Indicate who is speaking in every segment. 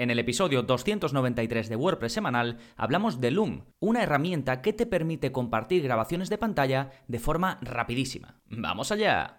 Speaker 1: En el episodio 293 de WordPress semanal hablamos de Loom, una herramienta que te permite compartir grabaciones de pantalla de forma rapidísima. ¡Vamos allá!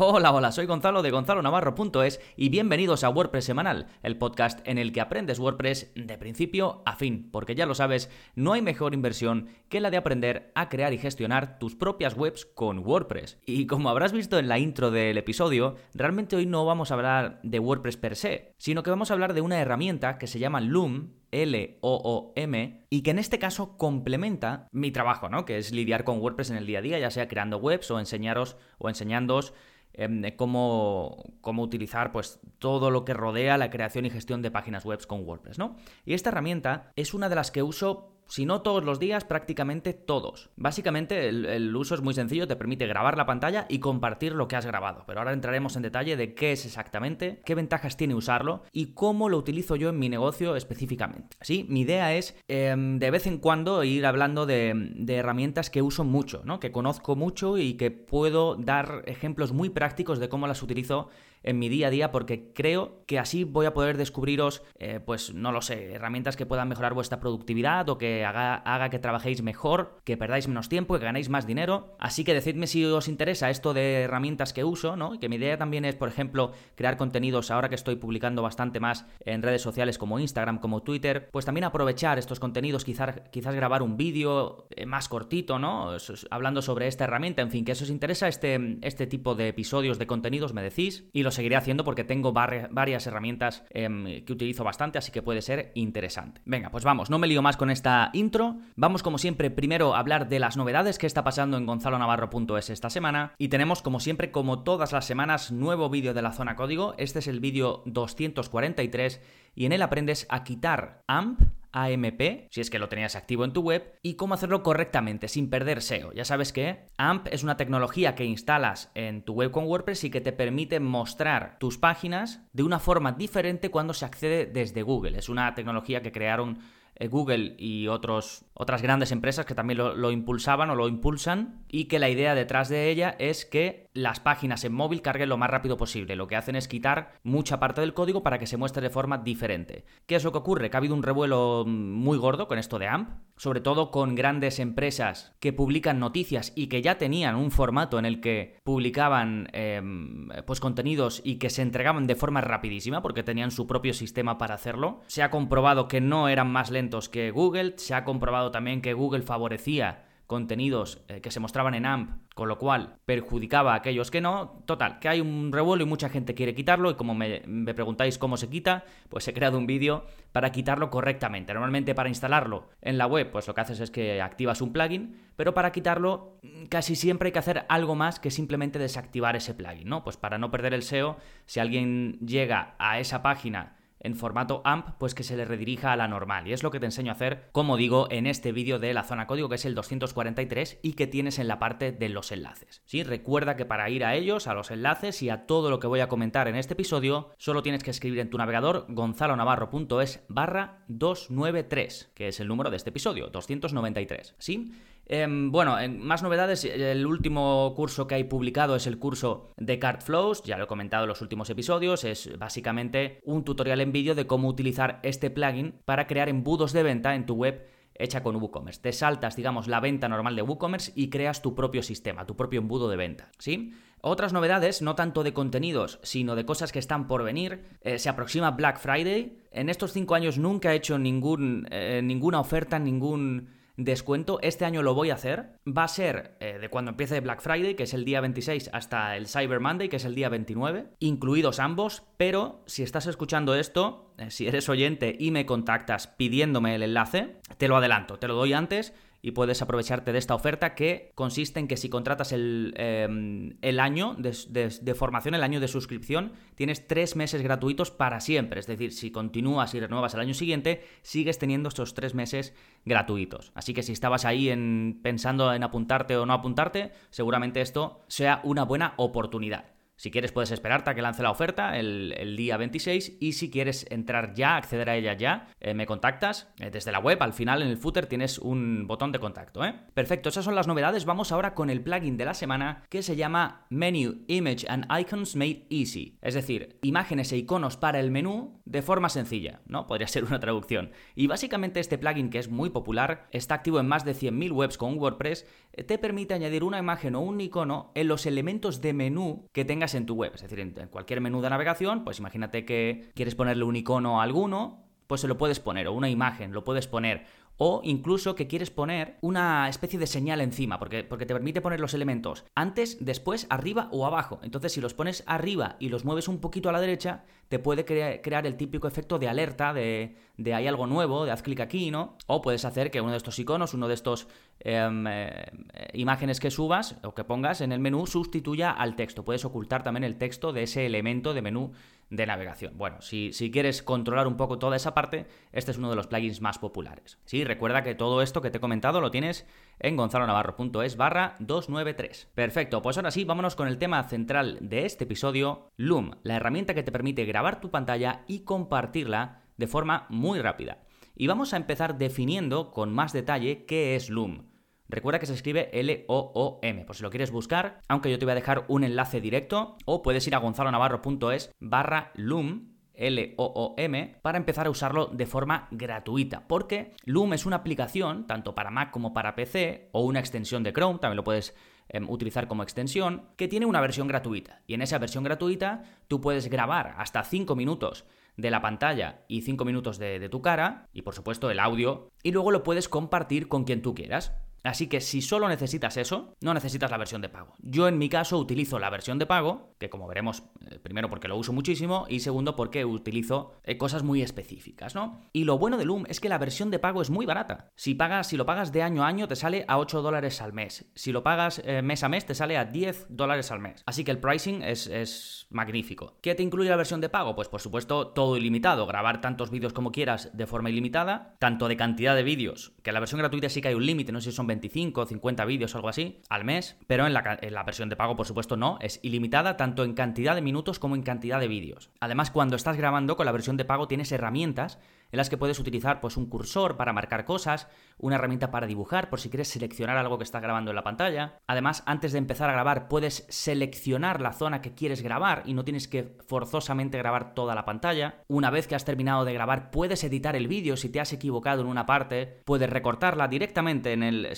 Speaker 1: Hola, hola, soy Gonzalo de gonzalonavarro.es y bienvenidos a WordPress Semanal, el podcast en el que aprendes WordPress de principio a fin, porque ya lo sabes, no hay mejor inversión que la de aprender a crear y gestionar tus propias webs con WordPress. Y como habrás visto en la intro del episodio, realmente hoy no vamos a hablar de WordPress per se, sino que vamos a hablar de una herramienta que se llama Loom, L-O-O-M, y que en este caso complementa mi trabajo, ¿no? Que es lidiar con WordPress en el día a día, ya sea creando webs o enseñaros o enseñándoos Em, cómo, cómo, utilizar pues, todo lo que rodea la creación y gestión de páginas web con WordPress, ¿no? Y esta herramienta es una de las que uso si no todos los días, prácticamente todos. Básicamente el, uso es muy sencillo, te permite grabar la pantalla y compartir lo que has grabado. Pero ahora entraremos en detalle de qué es exactamente, qué ventajas tiene usarlo y cómo lo utilizo yo en mi negocio específicamente. Sí, mi idea es em, de vez en cuando ir hablando de, de herramientas que uso mucho, ¿no? que conozco mucho y que puedo dar ejemplos muy prácticos de cómo las utilizo en mi día a día porque creo que así voy a poder descubriros, eh, pues no lo sé, herramientas que puedan mejorar vuestra productividad o que haga, haga, que trabajéis mejor, que perdáis menos tiempo, que ganéis más dinero. Así que decidme si os interesa esto de herramientas que uso, ¿no? Y que mi idea también es, por ejemplo, crear contenidos ahora que estoy publicando bastante más en redes sociales como Instagram, como Twitter, pues también aprovechar estos contenidos, quizás, quizás grabar un vídeo eh, más cortito, ¿no? Hablando sobre esta herramienta, en fin, que eso os interesa este, este tipo de episodios de contenidos, me decís, y lo seguiré haciendo porque tengo varias herramientas em, que utilizo bastante, así que puede ser interesante. Venga, pues vamos, no me lío más con esta intro. Vamos como siempre primero a hablar de las novedades que está pasando en gonzalonavarro.es esta semana y tenemos como siempre, como todas las semanas, nuevo vídeo de la zona código. Este es el vídeo 243 y en él aprendes a quitar AMP AMP, si es que lo tenías activo en tu web, y cómo hacerlo correctamente, sin perder SEO. Ya sabes que AMP es una tecnología que instalas en tu web con WordPress y que te permite mostrar tus páginas de una forma diferente cuando se accede desde Google. Es una tecnología que crearon eh, Google y otras grandes empresas que también lo, impulsaban o lo impulsan y que la idea detrás de ella es que las páginas en móvil carguen lo más rápido posible. Lo que hacen es quitar mucha parte del código para que se muestre de forma diferente. ¿Qué es lo que ocurre? Que ha habido un revuelo muy gordo con esto de AMP, sobre todo con grandes empresas que publican noticias y que ya tenían un formato en el que publicaban em, pues contenidos y que se entregaban de forma rapidísima porque tenían su propio sistema para hacerlo. Se ha comprobado que no eran más lentos que Google. Se ha comprobado también que Google favorecía contenidos eh, que se mostraban en AMP, con lo cual perjudicaba a aquellos que no. Total, que hay un revuelo y mucha gente quiere quitarlo y como me, me preguntáis cómo se quita, pues he creado un vídeo para quitarlo correctamente. Normalmente para instalarlo en la web, pues lo que haces es que activas un plugin, pero para quitarlo mm, casi siempre hay que hacer algo más que simplemente desactivar ese plugin, ¿no? Pues para no perder el SEO, si alguien llega a esa página en formato AMP, pues que se le redirija a la normal. Y es lo que te enseño a hacer, como digo, en este vídeo de la zona código, que es el 243 y que tienes en la parte de los enlaces. ¿Sí? Recuerda que para ir a ellos, a los enlaces y a todo lo que voy a comentar en este episodio, solo tienes que escribir en tu navegador gonzalonavarro.es barra 293, que es el número de este episodio, 293. ¿Sí? Em, bueno, en más novedades, el último curso que hay publicado es el curso de Card Flows, ya lo he comentado en los últimos episodios, es básicamente un tutorial en vídeo de cómo utilizar este plugin para crear embudos de venta en tu web hecha con WooCommerce. Te saltas, digamos, la venta normal de WooCommerce y creas tu propio sistema, tu propio embudo de venta, ¿sí? Otras novedades, no tanto de contenidos, sino de cosas que están por venir. Eh, se aproxima Black Friday. En estos cinco años nunca he hecho ningún, eh, ninguna oferta, ningún descuento. Este año lo voy a hacer. Va a ser eh, de cuando empiece Black Friday, que es el día 26, hasta el Cyber Monday, que es el día 29, incluidos ambos. Pero si estás escuchando esto, eh, si eres oyente y me contactas pidiéndome el enlace, te lo adelanto, te lo doy antes y puedes aprovecharte de esta oferta que consiste en que si contratas el, em, el año de, formación, el año de suscripción, tienes tres meses gratuitos para siempre. Es decir, si continúas y renuevas el año siguiente, sigues teniendo estos tres meses gratuitos. Así que si estabas ahí en, pensando en apuntarte o no apuntarte, seguramente esto sea una buena oportunidad. Si quieres puedes esperarte a que lance la oferta el, día 26 y si quieres entrar ya, acceder a ella ya, eh, me contactas eh, desde la web. Al final en el footer tienes un botón de contacto. ¿eh? Perfecto, esas son las novedades. Vamos ahora con el plugin de la semana que se llama Menu Image and Icons Made Easy. Es decir, imágenes e iconos para el menú de forma sencilla, ¿no? Podría ser una traducción. Y básicamente este plugin que es muy popular, está activo en más de 100.000 webs con WordPress, te permite añadir una imagen o un icono en los elementos de menú que tengas en tu web. Es decir, en cualquier menú de navegación, pues imagínate que quieres ponerle un icono a alguno, pues se lo puedes poner, o una imagen, lo puedes poner, o incluso que quieres poner una especie de señal encima, porque, porque te permite poner los elementos antes, después, arriba o abajo. Entonces, si los pones arriba y los mueves un poquito a la derecha, te puede crear el típico efecto de alerta de, de hay algo nuevo, de haz clic aquí, ¿no? O puedes hacer que uno de estos iconos, uno de estos em, eh, imágenes que subas o que pongas en el menú sustituya al texto. Puedes ocultar también el texto de ese elemento de menú de navegación. Bueno, si, si, quieres controlar un poco toda esa parte, este es uno de los plugins más populares. Sí, recuerda que todo esto que te he comentado lo tienes en gonzalonavarro.es barra 293. Perfecto, pues ahora sí, vámonos con el tema central de este episodio, Loom, la herramienta que te permite grabar tu pantalla y compartirla de forma muy rápida. Y vamos a empezar definiendo con más detalle qué es Loom. Recuerda que se escribe L-O-O-M, por si lo quieres buscar, aunque yo te voy a dejar un enlace directo, o puedes ir a gonzalonavarro.es barra Loom, L-O-O-M, para empezar a usarlo de forma gratuita. Porque Loom es una aplicación, tanto para Mac como para PC, o una extensión de Chrome, también lo puedes em, utilizar como extensión, que tiene una versión gratuita. Y en esa versión gratuita tú puedes grabar hasta 5 minutos de la pantalla y 5 minutos de, de tu cara, y por supuesto el audio, y luego lo puedes compartir con quien tú quieras. Así que si solo necesitas eso, no necesitas la versión de pago. Yo en mi caso utilizo la versión de pago, que como veremos, eh, primero porque lo uso muchísimo y segundo porque utilizo eh, cosas muy específicas, ¿no? Y lo bueno de Loom es que la versión de pago es muy barata. Si pagas, si lo pagas de año a año te sale a 8 dólares al mes. Si lo pagas eh, mes a mes te sale a 10 dólares al mes. Así que el pricing es, magnífico. ¿Qué te incluye la versión de pago? Pues por supuesto todo ilimitado, grabar tantos vídeos como quieras de forma ilimitada, tanto de cantidad de vídeos, que la versión gratuita sí que hay un límite, no sé si son 25 o 50 vídeos o algo así al mes, pero en la, en la versión de pago, por supuesto, no. Es ilimitada tanto en cantidad de minutos como en cantidad de vídeos. Además, cuando estás grabando con la versión de pago tienes herramientas en las que puedes utilizar pues un cursor para marcar cosas, una herramienta para dibujar por si quieres seleccionar algo que está grabando en la pantalla. Además, antes de empezar a grabar puedes seleccionar la zona que quieres grabar y no tienes que forzosamente grabar toda la pantalla. Una vez que has terminado de grabar puedes editar el vídeo si te has equivocado en una parte, puedes recortarla directamente en el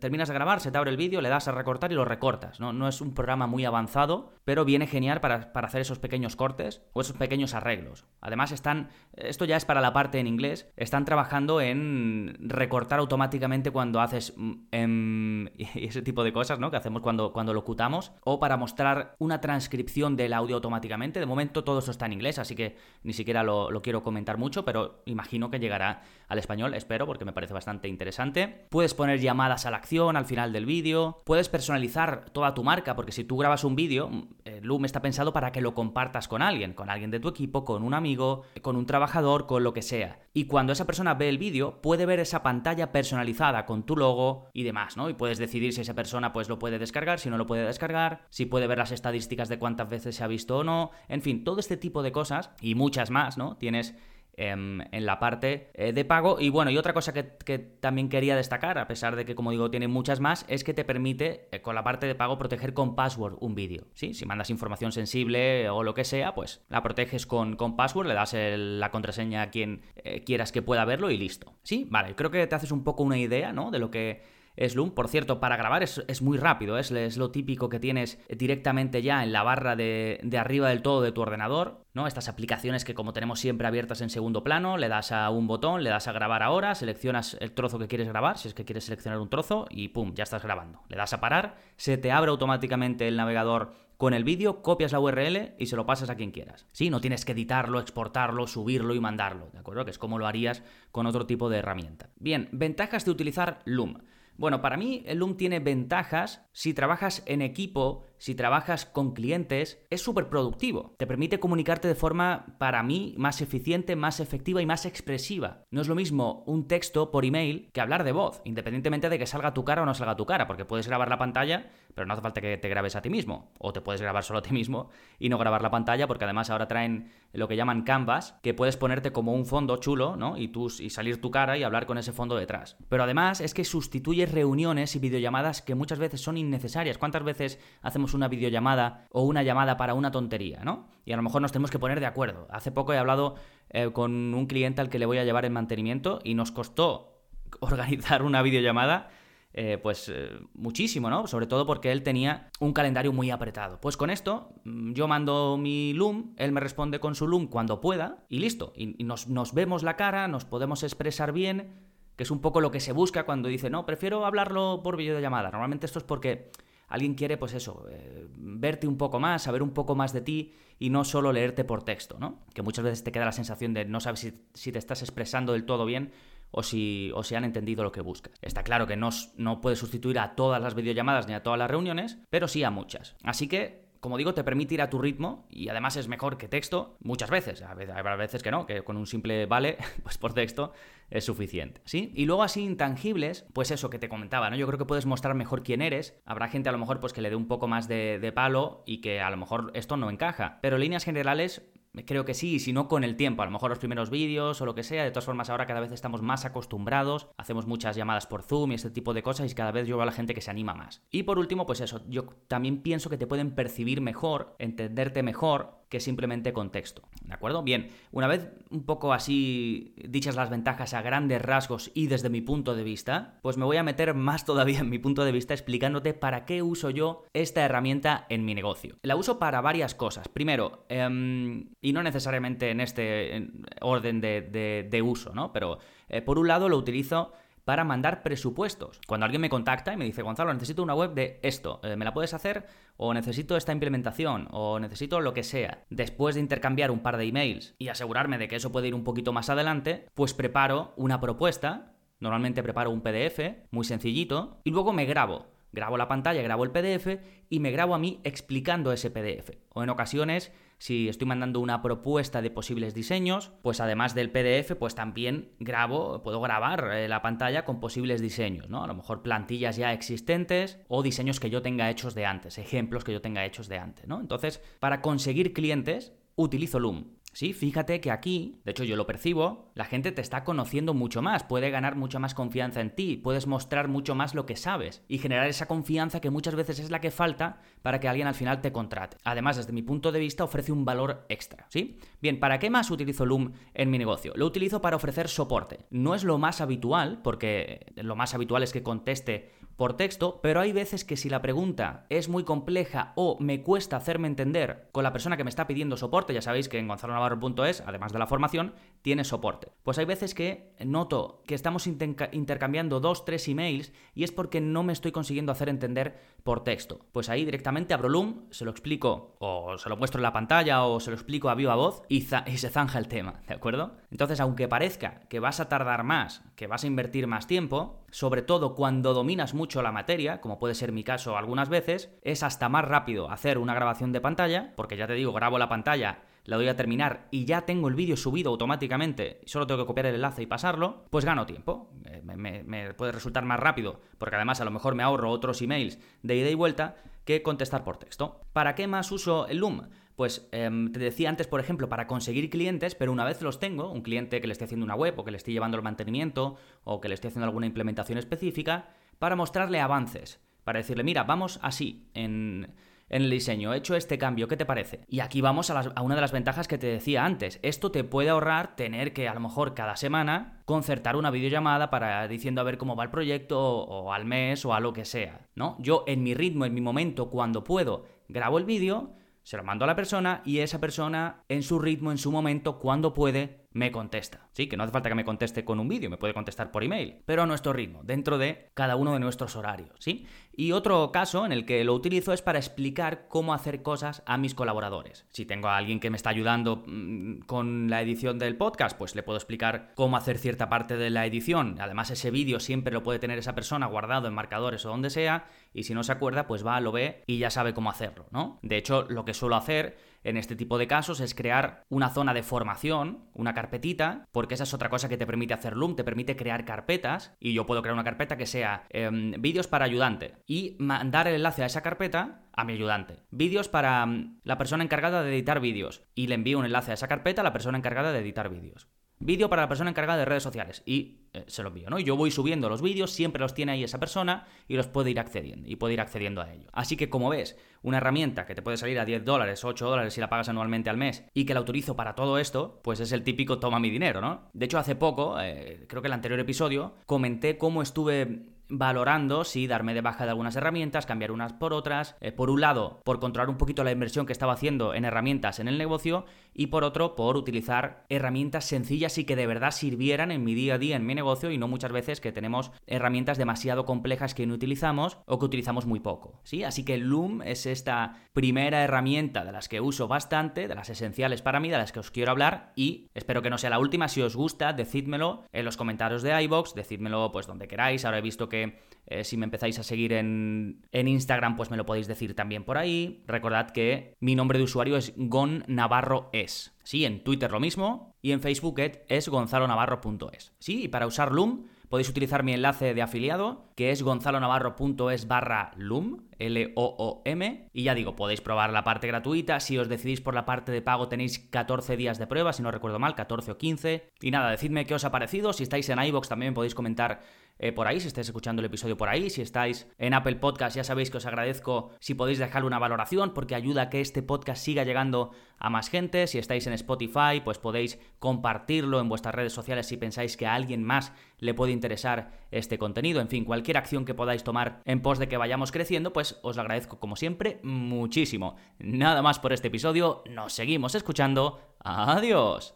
Speaker 1: terminas de grabar, se te abre el vídeo, le das a recortar y lo recortas, ¿no? No es un programa muy avanzado, pero viene genial para, para hacer esos pequeños cortes o esos pequeños arreglos. Además están esto ya es para la parte en inglés, están trabajando en recortar automáticamente cuando haces em, ese tipo de cosas, ¿no? Que hacemos cuando, cuando locutamos, o para mostrar una transcripción del audio automáticamente. De momento todo eso está en inglés, así que ni siquiera lo quiero comentar mucho, pero imagino que llegará al español, espero, porque me parece bastante interesante. Puedes poner llamadas a la acción al final del vídeo, puedes personalizar toda tu marca, porque si tú grabas un vídeo, mm, eh, Loom está pensado para que lo compartas con alguien, con alguien de tu equipo, con un amigo, con un trabajador, con lo que sea. Y cuando esa persona ve el vídeo, puede ver esa pantalla personalizada con tu logo y demás, ¿no? Y puedes decidir si esa persona pues lo puede descargar, si no lo puede descargar, si puede ver las estadísticas de cuántas veces se ha visto o no, en fin, todo este tipo de cosas y muchas más, ¿no? Tienes en, la parte eh, de pago. Y bueno, y otra cosa que, también quería destacar, a pesar de que, como digo, tiene muchas más, es que te permite, eh, con la parte de pago, proteger con password un vídeo. ¿sí? Si mandas información sensible o lo que sea, pues la proteges con, con password, le das la contraseña a quien eh, quieras que pueda verlo y listo. Sí, vale, creo que te haces un poco una idea, ¿no? De lo que es Loom. Por cierto, para grabar es, muy rápido, es, es, lo típico que tienes directamente ya en la barra de, de, arriba del todo de tu ordenador, ¿no? Estas aplicaciones que como tenemos siempre abiertas en segundo plano, le das a un botón, le das a grabar ahora, seleccionas el trozo que quieres grabar, si es que quieres seleccionar un trozo, y pum, ya estás grabando. Le das a parar, se te abre automáticamente el navegador con el vídeo, copias la URL y se lo pasas a quien quieras. Sí, no tienes que editarlo, exportarlo, subirlo y mandarlo, ¿de acuerdo? Que es como lo harías con otro tipo de herramienta. Bien, ventajas de utilizar Loom. Bueno, para mí el Loom tiene ventajas si trabajas en equipo si trabajas con clientes, es súper productivo. Te permite comunicarte de forma, para mí, más eficiente, más efectiva y más expresiva. No es lo mismo un texto por email que hablar de voz, independientemente de que salga tu cara o no salga tu cara, porque puedes grabar la pantalla, pero no hace falta que te grabes a ti mismo. O te puedes grabar solo a ti mismo y no grabar la pantalla, porque además ahora traen lo que llaman canvas, que puedes ponerte como un fondo chulo, ¿no? Y, tú, y salir tu cara y hablar con ese fondo detrás. Pero además es que sustituyes reuniones y videollamadas que muchas veces son innecesarias. ¿Cuántas veces hacemos una videollamada o una llamada para una tontería, ¿no? Y a lo mejor nos tenemos que poner de acuerdo. Hace poco he hablado eh, con un cliente al que le voy a llevar el mantenimiento y nos costó organizar una videollamada. Eh, pues eh, muchísimo, ¿no? Sobre todo porque él tenía un calendario muy apretado. Pues con esto, mm, yo mando mi Loom, él me responde con su Loom cuando pueda y listo. Y, nos, nos vemos la cara, nos podemos expresar bien, que es un poco lo que se busca cuando dice, no, prefiero hablarlo por videollamada. Normalmente esto es porque alguien quiere, pues eso, eh, verte un poco más, saber un poco más de ti y no solo leerte por texto, ¿no? Que muchas veces te queda la sensación de no sabes si, te estás expresando del todo bien o si, o si han entendido lo que buscas. Está claro que no, no puedes sustituir a todas las videollamadas ni a todas las reuniones, pero sí a muchas. Así que como digo, te permite ir a tu ritmo y además es mejor que texto muchas veces. A veces que no, que con un simple vale, pues por texto es suficiente, ¿sí? Y luego así intangibles, pues eso que te comentaba, ¿no? Yo creo que puedes mostrar mejor quién eres. Habrá gente a lo mejor pues que le dé un poco más de, de palo y que a lo mejor esto no encaja. Pero líneas generales Creo que sí, y si no con el tiempo, a lo mejor los primeros vídeos o lo que sea, de todas formas ahora cada vez estamos más acostumbrados, hacemos muchas llamadas por Zoom y este tipo de cosas y cada vez yo veo a la gente que se anima más. Y por último, pues eso, yo también pienso que te pueden percibir mejor, entenderte mejor que simplemente contexto. ¿De acuerdo? Bien, una vez un poco así dichas las ventajas a grandes rasgos y desde mi punto de vista, pues me voy a meter más todavía en mi punto de vista explicándote para qué uso yo esta herramienta en mi negocio. La uso para varias cosas. Primero, em, y no necesariamente en este orden de, uso, ¿no? Pero eh, por un lado lo utilizo para mandar presupuestos. Cuando alguien me contacta y me dice, Gonzalo, necesito una web de esto, eh, ¿me la puedes hacer? O necesito esta implementación, o necesito lo que sea. Después de intercambiar un par de emails y asegurarme de que eso puede ir un poquito más adelante, pues preparo una propuesta. Normalmente preparo un PDF, muy sencillito, y luego me grabo. Grabo la pantalla, grabo el PDF y me grabo a mí explicando ese PDF. O en ocasiones si estoy mandando una propuesta de posibles diseños, pues además del PDF, pues también grabo, puedo grabar eh, la pantalla con posibles diseños, ¿no? A lo mejor plantillas ya existentes o diseños que yo tenga hechos de antes, ejemplos que yo tenga hechos de antes, ¿no? Entonces, para conseguir clientes, utilizo Loom. Sí, fíjate que aquí, de hecho yo lo percibo, la gente te está conociendo mucho más, puede ganar mucha más confianza en ti, puedes mostrar mucho más lo que sabes y generar esa confianza que muchas veces es la que falta para que alguien al final te contrate. Además, desde mi punto de vista, ofrece un valor extra, ¿sí? Bien, ¿para qué más utilizo Loom en mi negocio? Lo utilizo para ofrecer soporte. No es lo más habitual, porque lo más habitual es que conteste por texto, pero hay veces que si la pregunta es muy compleja o me cuesta hacerme entender con la persona que me está pidiendo soporte, ya sabéis que en gonzalonavarro.es, además de la formación, tiene soporte. Pues hay veces que noto que estamos intercambiando dos, tres emails y es porque no me estoy consiguiendo hacer entender por texto. Pues ahí directamente abro Loom, se lo explico o se lo muestro en la pantalla o se lo explico a viva voz y, y se zanja el tema, ¿de acuerdo? Entonces, aunque parezca que vas a tardar más, que vas a invertir más tiempo, sobre todo cuando dominas mucho la materia, como puede ser mi caso algunas veces, es hasta más rápido hacer una grabación de pantalla, porque ya te digo, grabo la pantalla, la doy a terminar y ya tengo el vídeo subido automáticamente, solo tengo que copiar el enlace y pasarlo, pues gano tiempo. Eh, me, puede resultar más rápido, porque además a lo mejor me ahorro otros emails de ida y vuelta que contestar por texto. ¿Para qué más uso el Loom? Pues em, te decía antes, por ejemplo, para conseguir clientes, pero una vez los tengo, un cliente que le esté haciendo una web o que le esté llevando el mantenimiento o que le esté haciendo alguna implementación específica, para mostrarle avances, para decirle, mira, vamos así en, el diseño, he hecho este cambio, ¿qué te parece? Y aquí vamos a, una de las ventajas que te decía antes. Esto te puede ahorrar tener que a lo mejor cada semana concertar una videollamada para diciendo a ver cómo va el proyecto o al mes o a lo que sea, ¿no? Yo en mi ritmo, en mi momento, cuando puedo, grabo el vídeo se lo mando a la persona y esa persona, en su ritmo, en su momento, cuando puede, me contesta. Sí, que no hace falta que me conteste con un vídeo, me puede contestar por email, pero a nuestro ritmo, dentro de cada uno de nuestros horarios, ¿sí? Y otro caso en el que lo utilizo es para explicar cómo hacer cosas a mis colaboradores. Si tengo a alguien que me está ayudando mm, con la edición del podcast, pues le puedo explicar cómo hacer cierta parte de la edición. Además, ese vídeo siempre lo puede tener esa persona guardado en marcadores o donde sea, y si no se acuerda, pues va, lo ve y ya sabe cómo hacerlo, ¿no? De hecho, lo que suelo hacer en este tipo de casos es crear una zona de formación, una carpetita, porque esa es otra cosa que te permite hacer Loom, te permite crear carpetas, y yo puedo crear una carpeta que sea em, vídeos para ayudante, y mandar el enlace a esa carpeta a mi ayudante. Vídeos para mm, la persona encargada de editar vídeos, y le envío un enlace a esa carpeta a la persona encargada de editar vídeos. Vídeo para la persona encargada de redes sociales. Y eh, se lo envío, ¿no? Yo voy subiendo los vídeos, siempre los tiene ahí esa persona y los puede ir accediendo. Y puede ir accediendo a ellos. Así que como ves, una herramienta que te puede salir a 10 dólares, 8 dólares si la pagas anualmente al mes y que la utilizo para todo esto, pues es el típico toma mi dinero, ¿no? De hecho, hace poco, eh, creo que el anterior episodio, comenté cómo estuve valorando si darme de baja de algunas herramientas, cambiar unas por otras. Eh, por un lado, por controlar un poquito la inversión que estaba haciendo en herramientas en el negocio y por otro, por utilizar herramientas sencillas y que de verdad sirvieran en mi día a día, en mi negocio y no muchas veces que tenemos herramientas demasiado complejas que no utilizamos o que utilizamos muy poco. ¿sí? Así que Loom es esta primera herramienta de las que uso bastante, de las esenciales para mí, de las que os quiero hablar y espero que no sea la última. Si os gusta, decídmelo en los comentarios de iBox, decídmelo pues donde queráis. Ahora he visto que eh, si me empezáis a seguir en, Instagram, pues me lo podéis decir también por ahí. Recordad que mi nombre de usuario es Gon Navarro es. Sí, en Twitter lo mismo y en Facebook es gonzalonavarro.es. Sí, y para usar Loom podéis utilizar mi enlace de afiliado, que es gonzalonavarro.es barra Loom, L-O-O-M. Y ya digo, podéis probar la parte gratuita. Si os decidís por la parte de pago, tenéis 14 días de prueba, si no recuerdo mal, 14 o 15. Y nada, decidme qué os ha parecido. Si estáis en iBox también podéis comentar eh, por ahí, si estáis escuchando el episodio por ahí, si estáis en Apple Podcast, ya sabéis que os agradezco si podéis dejarle una valoración porque ayuda a que este podcast siga llegando a más gente. Si estáis en Spotify, pues podéis compartirlo en vuestras redes sociales si pensáis que a alguien más le puede interesar este contenido. En fin, cualquier acción que podáis tomar en pos de que vayamos creciendo, pues os lo agradezco como siempre muchísimo. Nada más por este episodio, nos seguimos escuchando. Adiós.